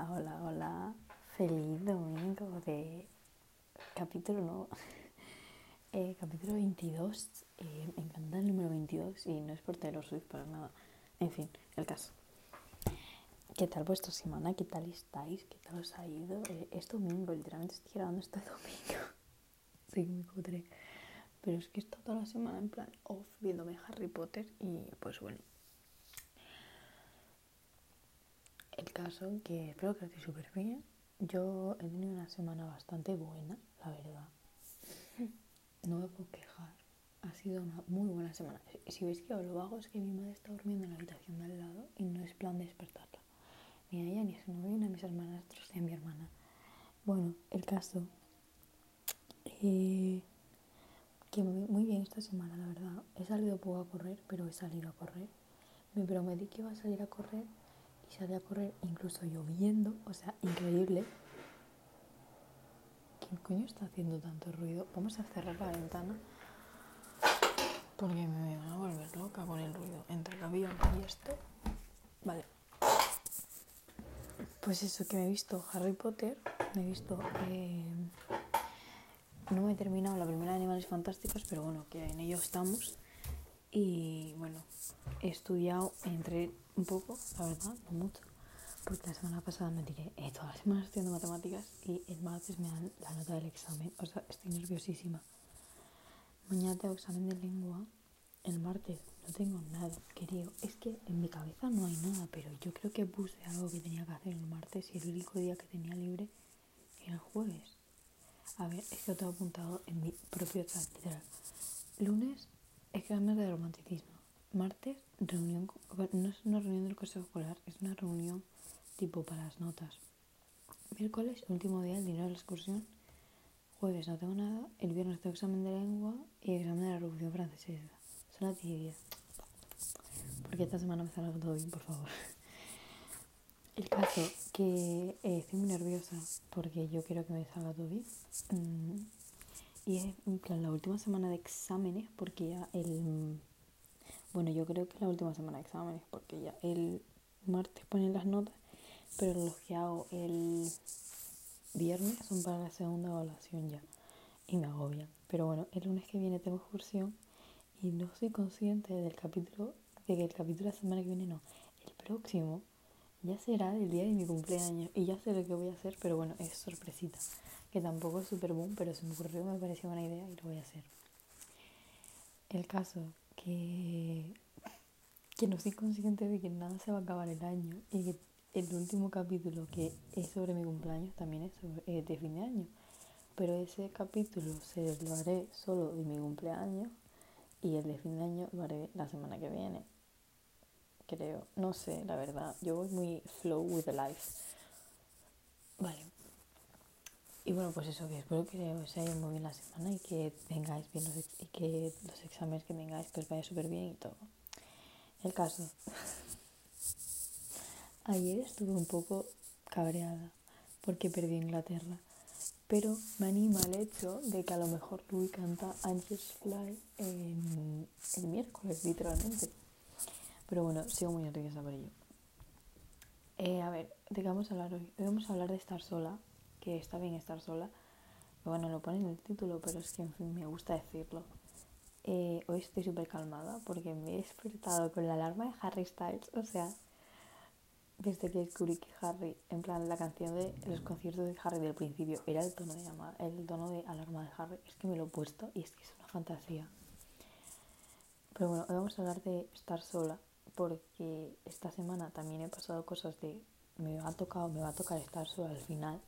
Hola, hola. Feliz domingo de capítulo nuevo. Eh, capítulo 22. Eh, me encanta el número 22 y no es por Taylor Swift para nada. En fin, el caso. ¿Qué tal vuestra semana? ¿Qué tal estáis? ¿Qué tal os ha ido? Eh, es domingo, literalmente estoy grabando este domingo. sí, muy cutre. Pero es que he estado toda la semana en plan off viéndome Harry Potter y pues bueno. El caso que espero que esté súper bien. Yo he tenido una semana bastante buena, la verdad. No me puedo quejar. Ha sido una muy buena semana. Si veis que lo hago es que mi madre está durmiendo en la habitación de al lado y no es plan de despertarla. Ni a ella, ni a su novio, ni a mis hermanastros, ni a mi hermana. Bueno, el caso. Eh, que muy, muy bien esta semana, la verdad. He salido poco a correr, pero he salido a correr. Me prometí que iba a salir a correr y salí a correr incluso lloviendo, o sea, increíble. ¿Quién coño está haciendo tanto ruido? Vamos a cerrar la ventana porque me van a volver loca con el ruido entre el avión y esto. Vale. Pues eso, que me he visto Harry Potter, me he visto... eh, no me he terminado la primera de Animales Fantásticos, pero bueno, que en ello estamos. Y bueno, he estudiado, entré un poco, la verdad, no mucho, porque la semana pasada me tiré eh, todas las semanas estudiando matemáticas y el martes me dan la nota del examen. O sea, estoy nerviosísima. Mañana tengo examen de lengua, el martes no tengo nada, creo. Es que en mi cabeza no hay nada, pero yo creo que puse algo que tenía que hacer el martes y el único día que tenía libre era el jueves. A ver, es que lo apuntado en mi propio chat, literal. Lunes, examen de romanticismo. Martes, reunión, no es una reunión del consejo escolar, es una reunión tipo para las notas. Miércoles, último día, el dinero de la excursión. Jueves no tengo nada, el viernes tengo examen de lengua y examen de la Revolución Francesa. Son las 10 y 10. Porque esta semana me salga todo bien, por favor. El caso que eh, estoy muy nerviosa porque yo quiero que me salga todo bien. Mm, y es en plan la última semana de exámenes porque ya el... Bueno, yo creo que es la última semana de exámenes porque ya el martes ponen las notas, pero los que hago el viernes son para la segunda evaluación ya. Y me agobian. Pero bueno, el lunes que viene tengo excursión y no soy consciente del capítulo, de que el capítulo de la semana que viene no. El próximo ya será el día de mi cumpleaños y ya sé lo que voy a hacer, pero bueno, es sorpresita. Que tampoco es super boom, pero se me ocurrió, me pareció buena idea y lo voy a hacer. El caso que, que no soy consciente de que nada se va a acabar el año y que el último capítulo que es sobre mi cumpleaños también es sobre, de fin de año. Pero ese capítulo se lo haré solo de mi cumpleaños y el de fin de año lo haré la semana que viene. Creo, no sé, la verdad. Yo voy muy flow with the life. Vale. Y bueno, pues eso, que espero que os haya muy bien la semana y que tengáis bien los, y que los exámenes que tengáis que os vaya súper bien y todo. El caso. Ayer estuve un poco cabreada porque perdí Inglaterra. Pero me anima el hecho de que a lo mejor Louis canta Angels Fly el miércoles, literalmente. Pero bueno, sigo muy nerviosa por ello. Eh, a ver, ¿de qué vamos a hablar hoy? Hoy vamos a hablar de estar sola, que está bien estar sola. Bueno, lo pone en el título, pero es que en fin, me gusta decirlo. Eh, hoy estoy súper calmada porque me he despertado con la alarma de Harry Styles. O sea, desde que descubrí que Harry, en plan, la canción de los conciertos de Harry del principio era el tono de llamada, el tono de alarma de Harry. Es que me lo he puesto y es que es una fantasía. Pero bueno, hoy vamos a hablar de estar sola porque esta semana también he pasado cosas de me ha tocado, me va a tocar estar sola al final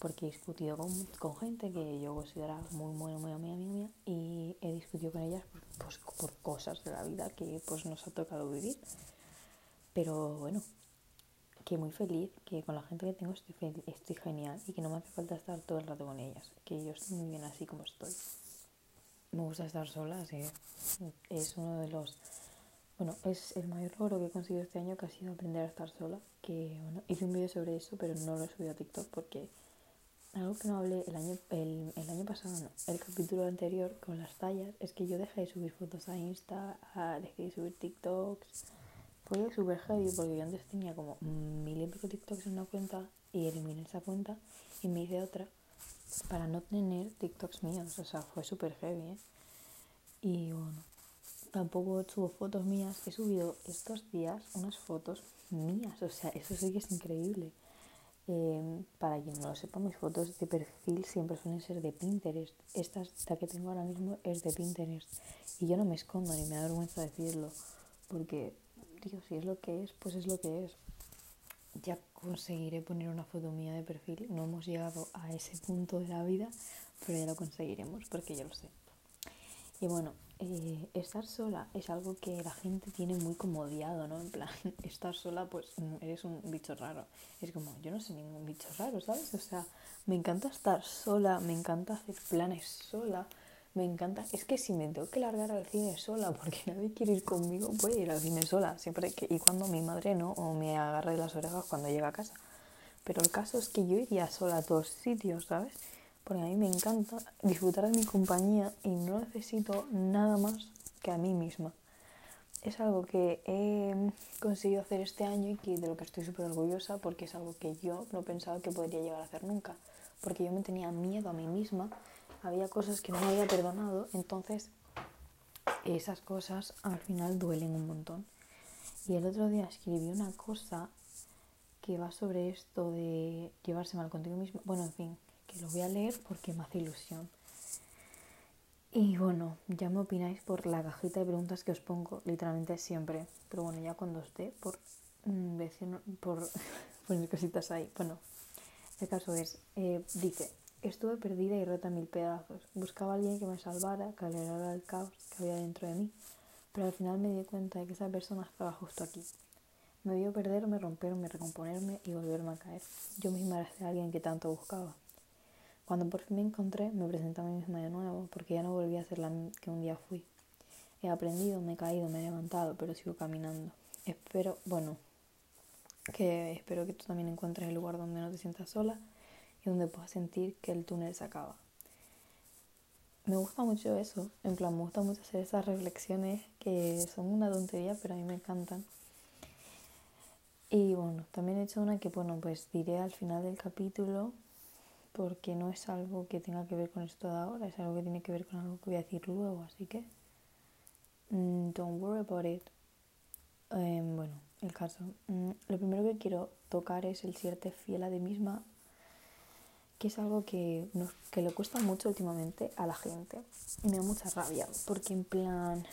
porque he discutido con, con gente que yo consideraba muy muy muy amiga mía, mía y he discutido con ellas por, pues, por cosas de la vida que pues nos ha tocado vivir. Pero bueno, que muy feliz, que con la gente que tengo estoy, fel- estoy genial y que no me hace falta estar todo el rato con ellas, que yo estoy muy bien así como estoy. Me gusta estar sola, así que es uno de los... Bueno, es el mayor logro que he conseguido este año que ha sido aprender a estar sola, que bueno, hice un vídeo sobre eso, pero no lo he subido a TikTok porque algo que no hablé el año, el, el año pasado, no, el capítulo anterior con las tallas, es que yo dejé de subir fotos a Insta, dejé de subir TikToks, fue súper heavy porque yo antes tenía como mil y pico TikToks en una cuenta y eliminé esa cuenta y me hice otra para no tener TikToks míos. O sea, fue súper heavy, ¿eh? Y bueno, tampoco subo fotos mías. He subido estos días unas fotos mías. O sea, eso sí que es increíble. Em, para quien no lo sepa, mis fotos de perfil siempre suelen ser de Pinterest. Esta, esta que tengo ahora mismo es de Pinterest. Y yo no me escondo ni me da vergüenza decirlo. Porque, digo, si es lo que es, pues es lo que es. Ya conseguiré poner una foto mía de perfil. No hemos llegado a ese punto de la vida, pero ya lo conseguiremos porque yo lo sé. Y bueno, eh, estar sola es algo que la gente tiene muy como odiado, ¿no? En plan, estar sola, pues mm, eres un bicho raro. Es como, yo no soy ningún bicho raro, ¿sabes? O sea, me encanta estar sola, me encanta hacer planes sola, me encanta. Es que si me tengo que largar al cine sola porque nadie quiere ir conmigo, voy a ir al cine sola, siempre que. Y cuando mi madre no, o me agarre las orejas cuando llega a casa. Pero el caso es que yo iría sola a todos sitios, ¿sabes? Porque a mí me encanta disfrutar de mi compañía y no necesito nada más que a mí misma. Es algo que he conseguido hacer este año y que de lo que estoy súper orgullosa porque es algo que yo no pensaba que podría llegar a hacer nunca. Porque yo me tenía miedo a mí misma, había cosas que no me había perdonado, entonces esas cosas al final duelen un montón. Y el otro día escribí una cosa que va sobre esto de llevarse mal contigo mismo. Bueno, en fin, que lo voy a leer porque me hace ilusión. Y bueno, ya me opináis por la cajita de preguntas que os pongo literalmente siempre. Pero bueno, ya cuando esté por mm, por poner cositas ahí. Bueno, el caso es, eh, dice, estuve perdida y rota mil pedazos. Buscaba a alguien que me salvara, que alegrara el caos que había dentro de mí. Pero al final me di cuenta de que esa persona estaba justo aquí. Me vio perderme, romperme, recomponerme y volverme a caer. Yo misma era alguien que tanto buscaba. Cuando por fin me encontré, me presenté a mí misma de nuevo, porque ya no volví a ser la que un día fui. He aprendido, me he caído, me he levantado, pero sigo caminando. Espero, bueno, que espero que tú también encuentres el lugar donde no te sientas sola y donde puedas sentir que el túnel se acaba. Me gusta mucho eso, en plan, me gusta mucho hacer esas reflexiones que son una tontería, pero a mí me encantan. Y bueno, también he hecho una que, bueno, pues diré al final del capítulo porque no es algo que tenga que ver con esto de ahora, es algo que tiene que ver con algo que voy a decir luego, así que mm, don't worry about it. Em, bueno, el caso. Mm, lo primero que quiero tocar es el serte fiel a ti misma, que es algo que, que le cuesta mucho últimamente a la gente y me da mucha rabia, porque en plan,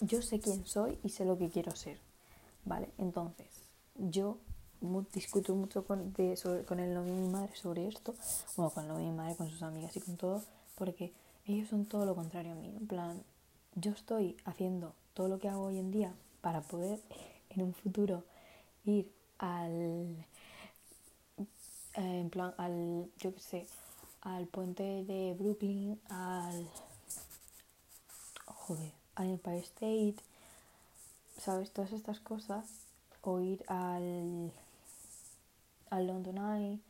yo sé quién soy y sé lo que quiero ser, ¿vale? Entonces, yo discuto mucho con, de, con el novio de mi madre sobre esto, bueno, con el novio de mi madre, con sus amigas y con todo, porque ellos son todo lo contrario a mí. En plan, yo estoy haciendo todo lo que hago hoy en día para poder en un futuro ir al, eh, en plan, al, yo qué sé, al puente de Brooklyn, al, joder, al Empire State, ¿sabes? Todas estas cosas, o ir al al London Eye,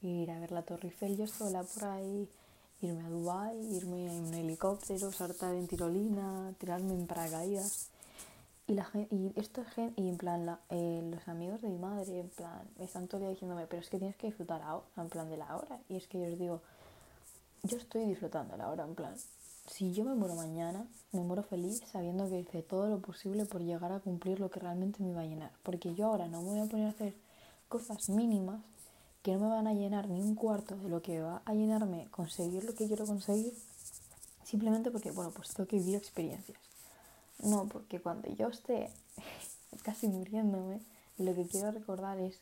ir a ver la Torre Eiffel yo sola por ahí, irme a Dubai, irme en un helicóptero, saltar en tirolina, tirarme en paracaídas. Y, la y esto es gente, y en plan, la, eh, los amigos de mi madre, en plan, me están todo el día diciéndome, pero es que tienes que disfrutar ahora, en plan de la hora. Y es que yo os digo, yo estoy disfrutando la hora, en plan, si yo me muero mañana, me muero feliz sabiendo que hice todo lo posible por llegar a cumplir lo que realmente me iba a llenar. Porque yo ahora no me voy a poner a hacer cosas mínimas que no me van a llenar ni un cuarto de lo que va a llenarme conseguir lo que quiero conseguir, simplemente porque, bueno, pues tengo que vivir experiencias. No, porque cuando yo esté casi muriéndome, lo que quiero recordar es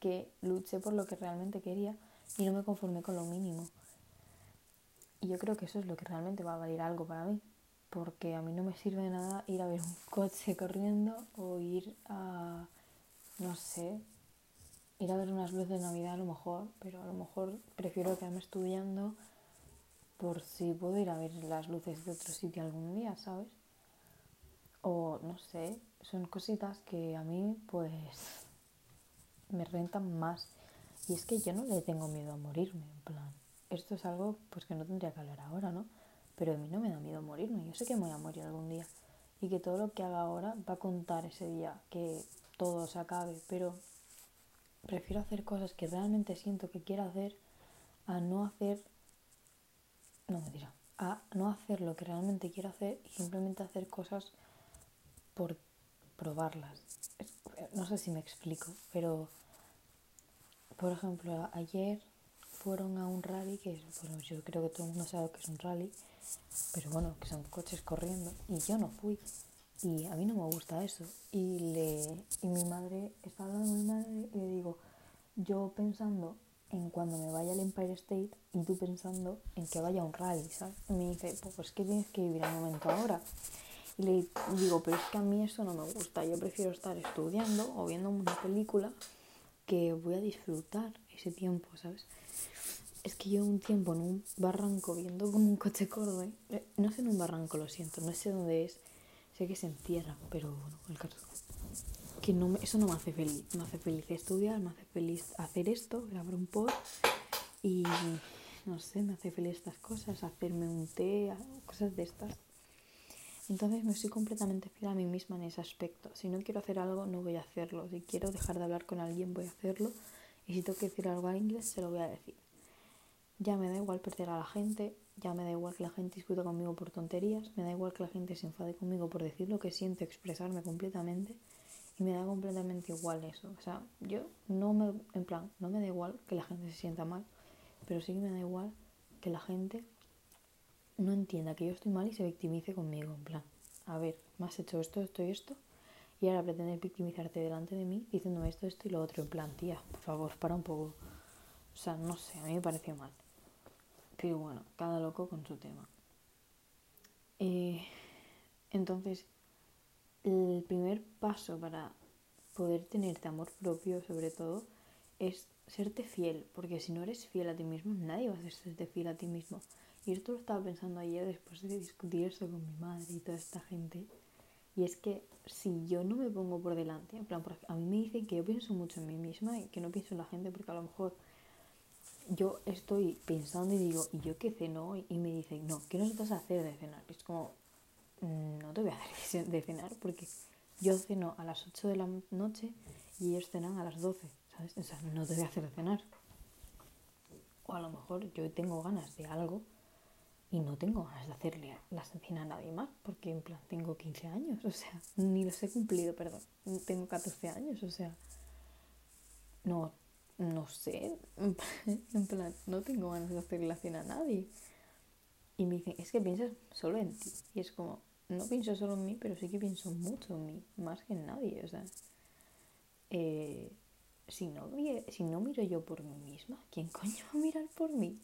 que luché por lo que realmente quería y no me conformé con lo mínimo. Y yo creo que eso es lo que realmente va a valer algo para mí, porque a mí no me sirve de nada ir a ver un coche corriendo o ir a, no sé, ir a ver unas luces de Navidad a lo mejor, pero a lo mejor prefiero quedarme estudiando por si puedo ir a ver las luces de otro sitio algún día, ¿sabes? O no sé, son cositas que a mí pues me rentan más. Y es que yo no le tengo miedo a morirme, en plan. Esto es algo pues que no tendría que hablar ahora, ¿no? Pero a mí no me da miedo morirme. Yo sé que me voy a morir algún día. Y que todo lo que haga ahora va a contar ese día, que todo se acabe. Pero prefiero hacer cosas que realmente siento que quiero hacer a no hacer, no me dirá, a no hacer lo que realmente quiero hacer y simplemente hacer cosas por probarlas. No sé si me explico, pero por ejemplo, ayer fueron a un rally, que bueno, yo creo que todo el mundo sabe que es un rally, pero bueno, que son coches corriendo, y yo no fui. Y a mí no me gusta eso. Y, le, y mi madre, está hablando con mi madre y le digo, yo pensando en cuando me vaya al Empire State y tú pensando en que vaya a un rally, ¿sabes? Y me dice, pues que tienes que vivir el momento ahora. Y le digo, pero es que a mí eso no me gusta, yo prefiero estar estudiando o viendo una película que voy a disfrutar ese tiempo, ¿sabes? Es que yo un tiempo en un barranco viendo como un coche corre, eh, no sé en un barranco, lo siento, no sé dónde es, sé que se entierra, pero bueno, el caso que no eso no me hace feliz, me hace feliz estudiar, me hace feliz hacer esto, grabar un post y no sé, me hace feliz estas cosas, hacerme un té, cosas de estas. Entonces me estoy completamente fiel a mí misma en ese aspecto. Si no quiero hacer algo, no voy a hacerlo. Si quiero dejar de hablar con alguien, voy a hacerlo. Y si tengo que decir algo a inglés, se lo voy a decir. Ya me da igual perder a la gente, ya me da igual que la gente discuta conmigo por tonterías, me da igual que la gente se enfade conmigo por decir lo que siento, expresarme completamente. Y me da completamente igual eso. O sea, yo no me, en plan, no me da igual que la gente se sienta mal, pero sí que me da igual que la gente no entienda que yo estoy mal y se victimice conmigo. En plan, a ver, me has hecho esto, esto y esto, y ahora pretendes victimizarte delante de mí diciéndome esto, esto y lo otro. En plan, tía, por favor, para un poco. O sea, no sé, a mí me pareció mal. Pero bueno, cada loco con su tema. Eh, entonces, el primer paso para poder tenerte amor propio, sobre todo, es serte fiel, porque si no eres fiel a ti mismo, nadie va a hacerte fiel a ti mismo. Y esto lo estaba pensando ayer después de discutir eso con mi madre y toda esta gente. Y es que si yo no me pongo por delante, en plan, a mí me dicen que yo pienso mucho en mí misma y que no pienso en la gente porque a lo mejor yo estoy pensando y digo, ¿y yo qué ceno hoy? Y me dicen, no, ¿qué nos vas a hacer de cenar? es como, mm, no te voy a hacer de cenar porque yo ceno a las 8 de la noche y ellos cenan a las 12, ¿sabes? O sea, no te voy a hacer de cenar. O a lo mejor yo tengo ganas de algo y no tengo ganas de hacerle la cena a nadie más, porque en plan tengo 15 años, o sea, ni los he cumplido, perdón, tengo 14 años, o sea, no, no sé, en plan, no tengo ganas de hacerle la cena a nadie. Y me dicen, es que piensas solo en ti. Y es como, no pienso solo en mí, pero sí que pienso mucho en mí, más que en nadie, o sea, eh, si, no, si no miro yo por mí misma, ¿quién coño va a mirar por mí?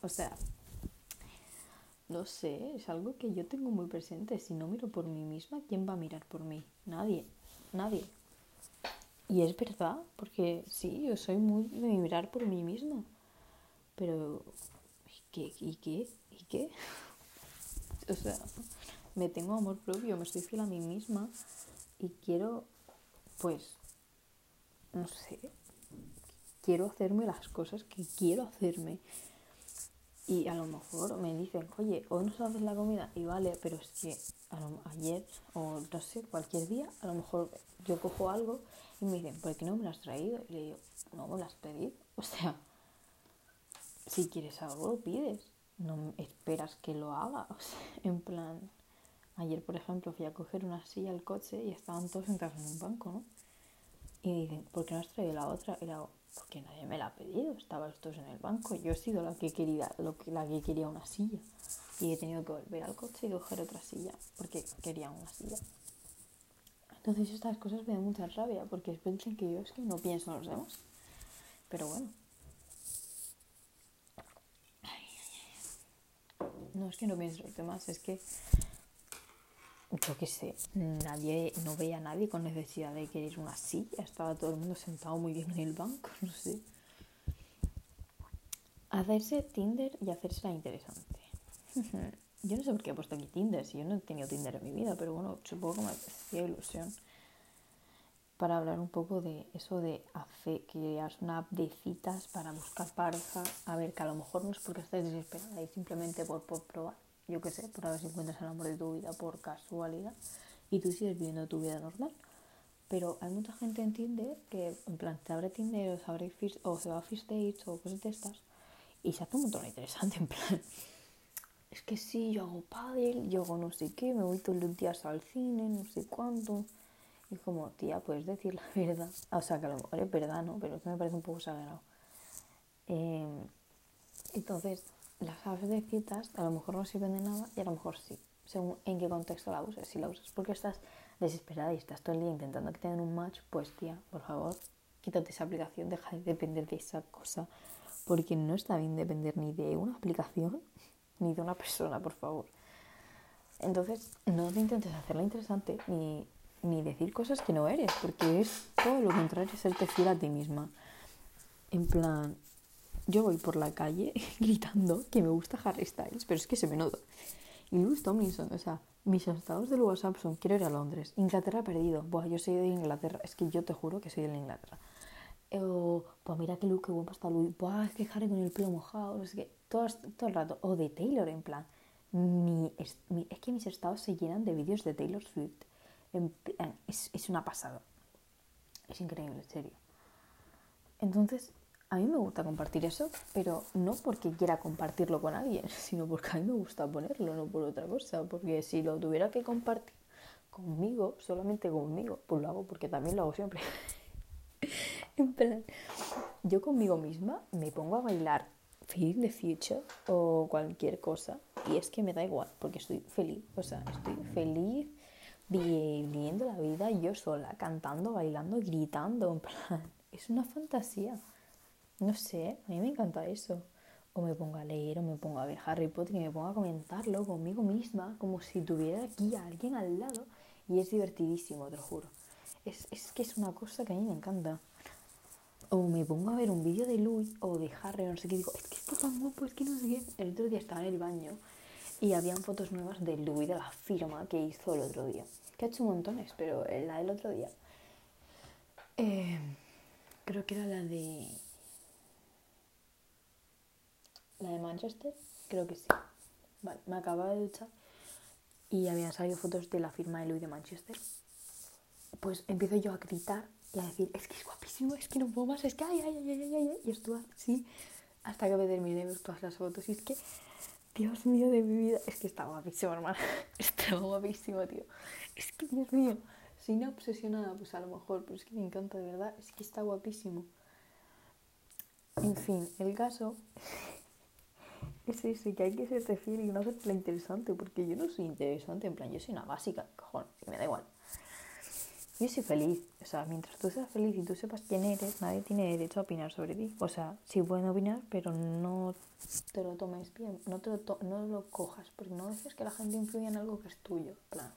o sea, no sé, es algo que yo tengo muy presente. Si no miro por mí misma, ¿quién va a mirar por mí? Nadie, nadie. Y es verdad, porque sí, yo soy muy de mirar por mí misma. Pero, ¿y qué? ¿Y qué? ¿Y qué? o sea, me tengo amor propio, me estoy fiel a mí misma y quiero, pues, no sé, quiero hacerme las cosas que quiero hacerme y a lo mejor me dicen, oye, hoy nos haces la comida y vale, pero es que ayer o no sé, cualquier día, a lo mejor yo cojo algo y me dicen, ¿por qué no me lo has traído? Y le digo, no me lo has pedido. O sea, si quieres algo, lo pides. No esperas que lo haga. O sea, en plan, ayer por ejemplo fui a coger una silla al coche y estaban todos sentados en un banco, ¿no? Y dicen, ¿por qué no has traído la otra? Y le hago, porque nadie me la ha pedido, estaban todos en el banco, yo he sido la que quería, lo que, la que quería una silla y he tenido que volver al coche y coger otra silla porque quería una silla. Entonces estas cosas me dan mucha rabia porque piensan que yo es que no pienso en los demás. Pero bueno. No es que no pienso en los demás, es que yo qué sé, nadie, no veía a nadie con necesidad de querer una silla, estaba todo el mundo sentado muy bien en el banco, no sé. Hacerse Tinder y hacerse la interesante. yo no sé por qué he puesto aquí Tinder, si yo no he tenido Tinder en mi vida, pero bueno, supongo que me hacía ilusión. Para hablar un poco de eso de hacer, crear una app de citas para buscar pareja. A ver, que a lo mejor no es porque estés desesperada y simplemente por, probar yo qué sé, por ver si encuentras el amor de tu vida por casualidad y tú sigues viviendo tu vida normal. pero hay mucha gente en Tinder que, en plan, te abre Tinder o se, abre o se va a Dates o cosas de estas y se hace un montón interesante, en plan. Es que sí, yo hago pádel, yo hago no sé qué, me voy todos los días al cine, no sé cuánto. Y como, tía, puedes decir la verdad. O sea, que a lo mejor es verdad, ¿no? Pero es que me parece un poco exagerado. Eh, entonces, las apps de citas a lo mejor no sirven de nada y a lo mejor sí, según en qué contexto la uses. Si la usas porque estás desesperada y estás todo el día intentando que te den un match, pues tía, por favor, quítate esa aplicación, deja de depender de esa cosa, porque no está bien depender ni de una aplicación ni de una persona, por favor. Entonces, no te intentes hacerla interesante ni, ni decir cosas que no eres, porque es todo lo contrario, serte fiel a ti misma. En plan, yo voy por la calle gritando que me gusta Harry Styles, pero es que se me nota. Y Louis Tomlinson, o sea, mis estados del WhatsApp son quiero ir a Londres, Inglaterra perdido, Buah, yo soy de Inglaterra, es que yo te juro que soy de Inglaterra. O, pues mira qué look, qué guapo está Louis, Buah, es que Harry con el pelo mojado, no sé qué, todo, todo el rato. O de Taylor, en plan, es, es que mis estados se llenan de vídeos de Taylor Swift. En es, es una pasada. Es increíble, en serio. Entonces, a mí me gusta compartir eso, pero no porque quiera compartirlo con alguien, sino porque a mí me gusta ponerlo, no por otra cosa. Porque si lo tuviera que compartir conmigo, solamente conmigo, pues lo hago porque también lo hago siempre. en plan, yo conmigo misma me pongo a bailar Feel the Future o cualquier cosa y es que me da igual porque estoy feliz, o sea, estoy feliz viviendo la vida yo sola, cantando, bailando, gritando, en plan, es una fantasía. No sé, a mí me encanta eso. O me pongo a leer, o me pongo a ver Harry Potter y me pongo a comentarlo conmigo misma, como si tuviera aquí a alguien al lado. Y es divertidísimo, te lo juro. Es, es que es una cosa que a mí me encanta. O me pongo a ver un vídeo de Louis o de Harry, no sé qué, digo, es que está tan guapo, es que no sé qué. El otro día estaba en el baño y habían fotos nuevas de Louis, de la firma que hizo el otro día. Que ha hecho montones, pero la del otro día. eh, creo que era la de. La de Manchester, creo que sí. Vale, me acababa de duchar y habían salido fotos de la firma de Louis de Manchester. Pues empiezo yo a gritar y a decir, es que es guapísimo, es que no puedo más, es que ay, ay, ay, ay, ay, ay. Y estuve así hasta que me terminé ver todas las fotos. Y es que, Dios mío de mi vida, es que está guapísimo, hermano. Está guapísimo, tío. Es que, Dios mío, soy una obsesionada, pues a lo mejor, pero es que me encanta, de verdad, es que está guapísimo. En fin, el caso es ese, que hay que ser fiel y no hacerte interesante, porque yo no soy interesante, en plan, yo soy una básica, cojones, y me da igual. Yo soy feliz, o sea, mientras tú seas feliz y tú sepas quién eres, nadie tiene derecho a opinar sobre ti. O sea, sí pueden opinar, pero no te lo tomes bien, no, te lo, to- no lo cojas, porque no dejes que la gente influya en algo que es tuyo. Plan,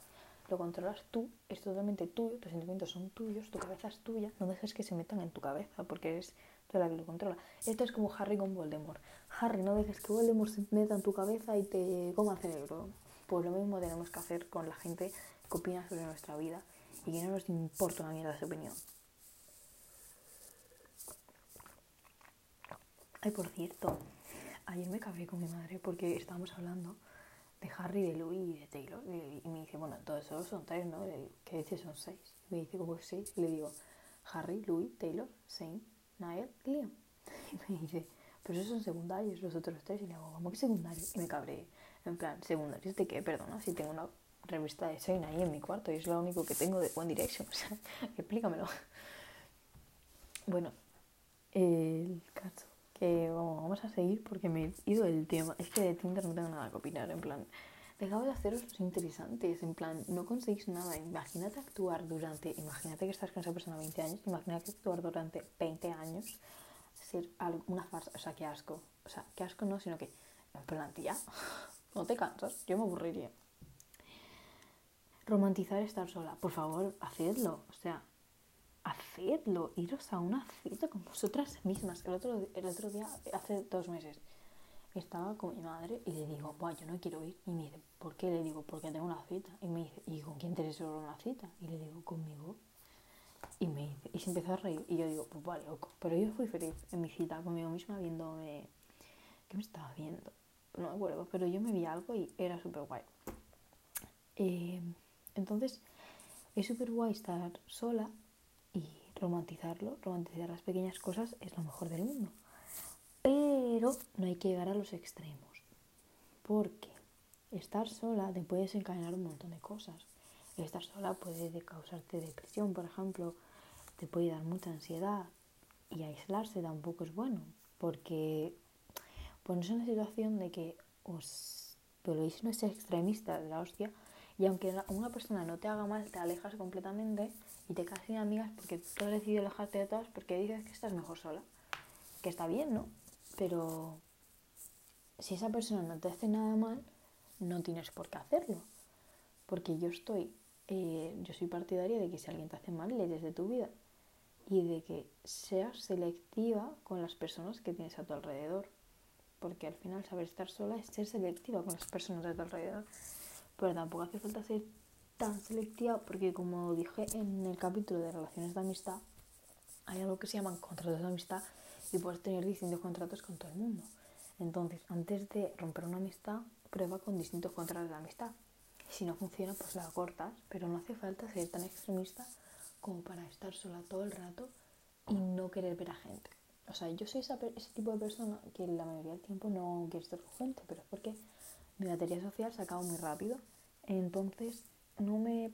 lo controlas tú, es totalmente tuyo, tus sentimientos son tuyos, tu cabeza es tuya, no dejes que se metan en tu cabeza, porque eres tú la que lo controla. Esto es como Harry con Voldemort. Harry, no dejes que Voldemort se meta en tu cabeza y te coma el cerebro. Pues lo mismo tenemos que hacer con la gente que opina sobre nuestra vida y que no nos importa una mierda su opinión. Ay, por cierto, ayer me cabré con mi madre porque estábamos hablando de Harry, de Louis y de Taylor. Y, me dice, bueno, todos esos son tres, ¿no? Le digo, ¿qué dices? Son seis. Y me dice, ¿cómo que seis? Y le digo, Harry, Louis, Taylor, Zane, Niall, Liam. Y me dice, pero esos son secundarios, los otros tres. Y le digo, ¿cómo que secundarios? Y me cabré. En plan, ¿secundarios de qué? Perdona, si tengo una revista de Zane ahí en mi cuarto y es lo único que tengo de One Direction. O sea, explícamelo. Bueno, el caso que vamos, vamos a seguir porque me he ido del tema. Es que de Tinder no tengo nada que opinar. En plan, dejad de haceros interesantes. En plan, no conseguís nada. Imagínate actuar durante. Imagínate que estás con esa persona 20 años. Imagínate actuar durante 20 años. Ser algo- una farsa. O sea, qué asco. O sea, qué asco no, sino que. En plan, tía, no te cansas. Yo me aburriría. Romantizar estar sola. Por favor, hacedlo. O sea, hacedlo, iros a una cita con vosotras mismas. El otro, el otro día, hace dos meses, estaba con mi madre y le digo, Buah, yo no quiero ir. Y me dice, ¿por qué? Le digo, porque tengo una cita. Y me dice, ¿y con quién te reservo una cita? Y le digo, conmigo. Y me dice, y se empezó a reír. Y yo digo, pues vale, loco. Pero yo fui feliz en mi cita conmigo misma viéndome. ¿Qué me estaba viendo? No me acuerdo, pero yo me vi algo y era súper guay. Eh, entonces, es súper guay estar sola romantizarlo, romantizar las pequeñas cosas es lo mejor del mundo. Pero no hay que llegar a los extremos. Porque estar sola te puede desencadenar un montón de cosas. Estar sola puede causarte depresión, por ejemplo, te puede dar mucha ansiedad y aislarse tampoco es bueno, porque ponerse en una situación de que os volvéis no ser extremista de la hostia y aunque una persona no te haga mal, te alejas completamente y te quedas sin amigas porque tú has decidido alejarte de todas porque dices que estás mejor sola. Que está bien, ¿no? Pero si esa persona no te hace nada mal, no tienes por qué hacerlo. Porque yo estoy eh, yo soy partidaria de que si alguien te hace mal, le de tu vida y de que seas selectiva con las personas que tienes a tu alrededor. Porque al final saber estar sola es ser selectiva con las personas de tu alrededor. Pero tampoco hace falta ser tan selectiva porque como dije en el capítulo de relaciones de amistad, hay algo que se llaman contratos de amistad y puedes tener distintos contratos con todo el mundo. Entonces, antes de romper una amistad, prueba con distintos contratos de amistad. Si no funciona, pues la cortas, pero no hace falta ser tan extremista como para estar sola todo el rato y no querer ver a gente. O sea, yo soy ese tipo de persona que la mayoría del tiempo no quiere estar con gente, pero es porque mi batería social se acaba muy rápido. Entonces, no me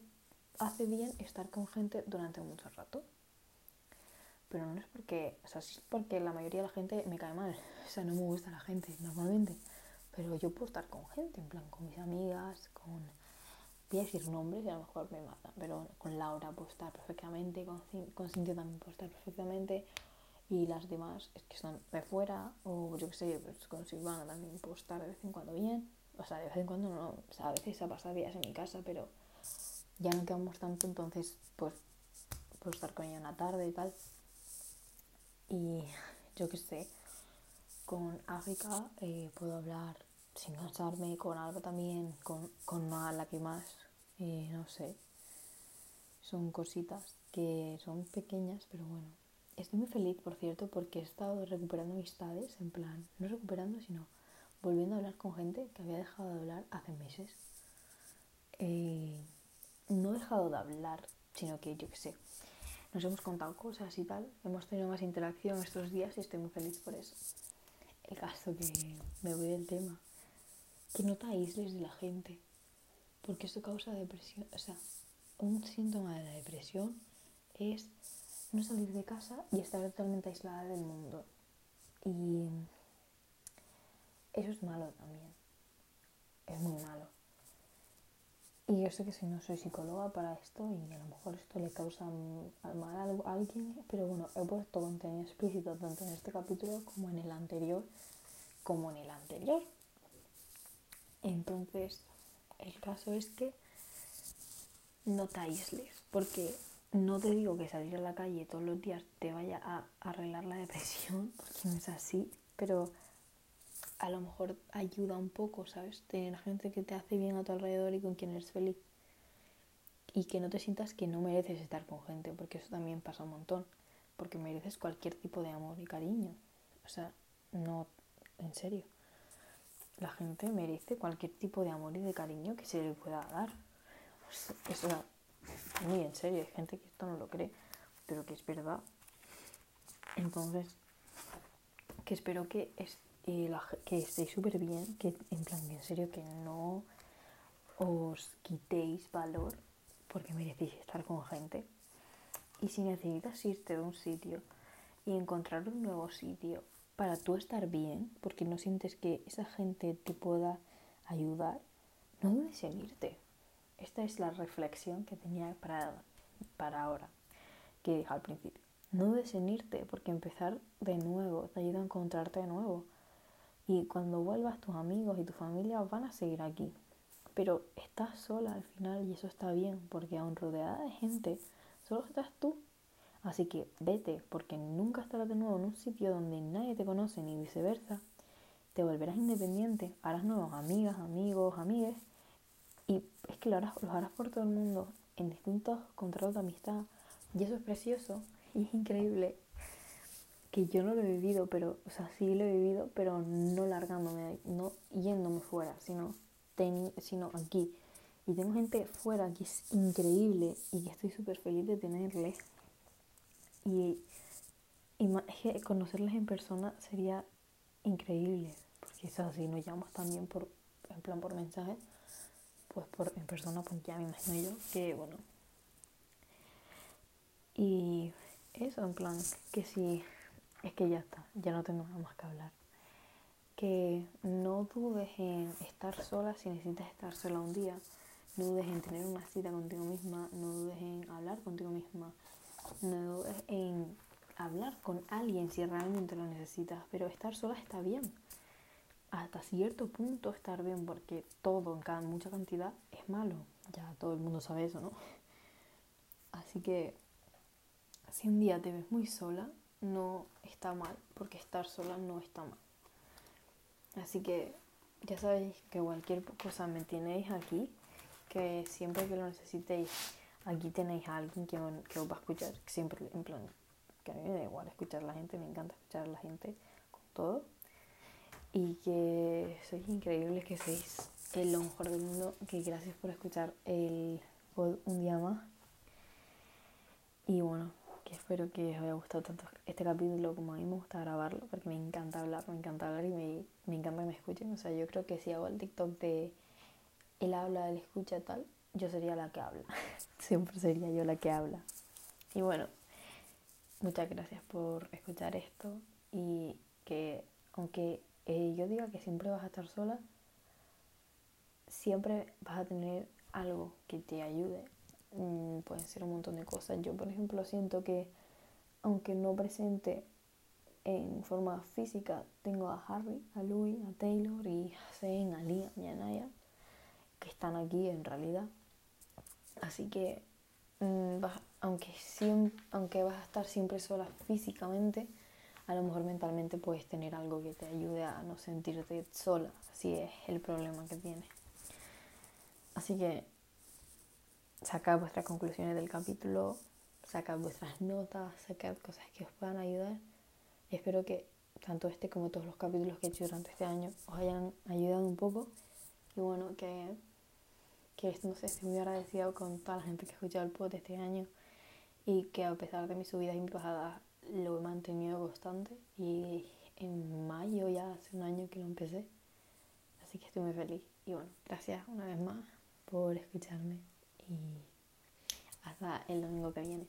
hace bien estar con gente durante mucho rato. Pero no es porque, o sea, sí porque la mayoría de la gente me cae mal. O sea, no me gusta la gente normalmente. Pero yo puedo estar con gente, en plan, con mis amigas, con voy a decir nombres y a lo mejor me matan, pero con Laura puedo estar perfectamente, con, con Cintia también puedo estar perfectamente, y las demás es que son de fuera, o yo qué sé, pues con Silvana también puedo estar de vez en cuando bien, o sea, de vez en cuando no, o sea, a veces a pasar días en mi casa, pero ya no quedamos tanto, entonces pues puedo estar con ella una tarde y tal, y yo qué sé, con África eh, puedo hablar sin cansarme, con algo también, con, con la que más no sé, son cositas que son pequeñas, pero bueno. Estoy muy feliz, por cierto, porque he estado recuperando amistades, en plan, no recuperando, sino volviendo a hablar con gente que había dejado de hablar hace meses. Eh, no he dejado de hablar, sino que yo qué sé, nos hemos contado cosas y tal, hemos tenido más interacción estos días y estoy muy feliz por eso. El caso que me voy del tema, que no te aísles de la gente porque esto causa depresión. O sea, un síntoma de la depresión es no salir de casa y estar totalmente aislada del mundo. Y eso es malo también. Es muy malo. Y yo sé que si no soy psicóloga para esto y a lo mejor esto le causa mal a alguien, pero bueno, he puesto contenido explícito tanto en este capítulo como en el anterior, como en el anterior. Entonces, el caso es que no te aísles, porque no te digo que salir a la calle todos los días te vaya a arreglar la depresión, porque no es así, pero a lo mejor ayuda un poco, ¿sabes? Tener gente que te hace bien a tu alrededor y con quien eres feliz. Y que no te sientas que no mereces estar con gente, porque eso también pasa un montón. Porque mereces cualquier tipo de amor y cariño. O sea, no, en serio la gente merece cualquier tipo de amor y de cariño que se le pueda dar. Eso, muy en serio, hay gente que esto no lo cree, pero que es verdad. Entonces, que espero que, es, eh, que estéis súper bien, que en plan, en serio, que no os quitéis valor porque merecéis estar con gente. Y si necesitas irte de un sitio y encontrar un nuevo sitio para tú estar bien, porque no sientes que esa gente te pueda ayudar, no dudes en irte. Esta es la reflexión que tenía para, para ahora, que dije al principio. No dudes en irte, porque empezar de nuevo te ayuda a encontrarte de nuevo. Y cuando vuelvas, tus amigos y tu familia van a seguir aquí. Pero estás sola al final y eso está bien, porque aún rodeada de gente, solo estás tú Así que vete, porque nunca estarás de nuevo en un sitio donde nadie te conoce ni viceversa. Te volverás independiente, harás nuevas amigas, amigos, amigues. Y es que lo harás, harás por todo el mundo, en distintos contratos de amistad. Y eso es precioso y es increíble que yo no lo he vivido, pero, o sea, sí lo he vivido, pero no largándome, no yéndome fuera, sino, sino aquí. Y tengo gente fuera que es increíble y que estoy súper feliz de tenerles Y, conocerles en persona sería increíble, porque quizás si nos llamamos también por, en plan por mensaje, pues por en persona, pues ya me imagino yo que bueno. Y eso, en plan, que si es que ya está, ya no tengo nada más que hablar. Que no dudes en estar sola si necesitas estar sola un día. No dudes en tener una cita contigo misma. No dudes en hablar contigo misma. No dudes en hablar con alguien si realmente lo necesitas. Pero estar sola está bien. Hasta cierto punto estar bien porque todo en cada mucha cantidad es malo. Ya todo el mundo sabe eso, ¿no? Así que si un día te ves muy sola, no está mal, porque estar sola no está mal. Así que ya sabéis que cualquier cosa me tenéis aquí, que siempre que lo necesitéis, aquí tenéis a alguien que, que os va a escuchar, siempre en plan, que a mí me da igual escuchar a la gente, me encanta escuchar a la gente con todo. Y que sois increíbles, que sois lo mejor del mundo, que gracias por escuchar el un día más. Y bueno, espero que os haya gustado tanto este capítulo como a mí me gusta grabarlo, porque me encanta hablar, me encanta hablar y me, me encanta que me escuchen. O sea, yo creo que si hago el TikTok de él habla, él escucha tal, yo sería la que habla. Siempre sería yo la que habla. Y bueno, muchas gracias por escuchar esto y que aunque eh, yo diga que siempre vas a estar sola, siempre vas a tener algo que te ayude Mm, pueden ser un montón de cosas. Yo, por ejemplo, siento que aunque no presente en forma física, tengo a Harry, a Louis, a Taylor y a Zane, a Liam y a Naya, que están aquí en realidad. Así que, mm, aunque, aunque vas a estar siempre sola físicamente, a lo mejor mentalmente puedes tener algo que te ayude a no sentirte sola, si es el problema que tienes. Así que sacad vuestras conclusiones del capítulo, sacad vuestras notas, sacad cosas que os puedan ayudar. Y espero que tanto este como todos los capítulos que he hecho durante este año os hayan ayudado un poco. Y bueno, que, que no sé, estoy muy agradecida con toda la gente que ha escuchado el podcast este año y que a pesar de mis subidas y mis bajadas lo he mantenido constante. Y en mayo ya hace un año que lo empecé. Así que estoy muy feliz. Y bueno, gracias una vez más por escucharme y hasta el domingo que viene.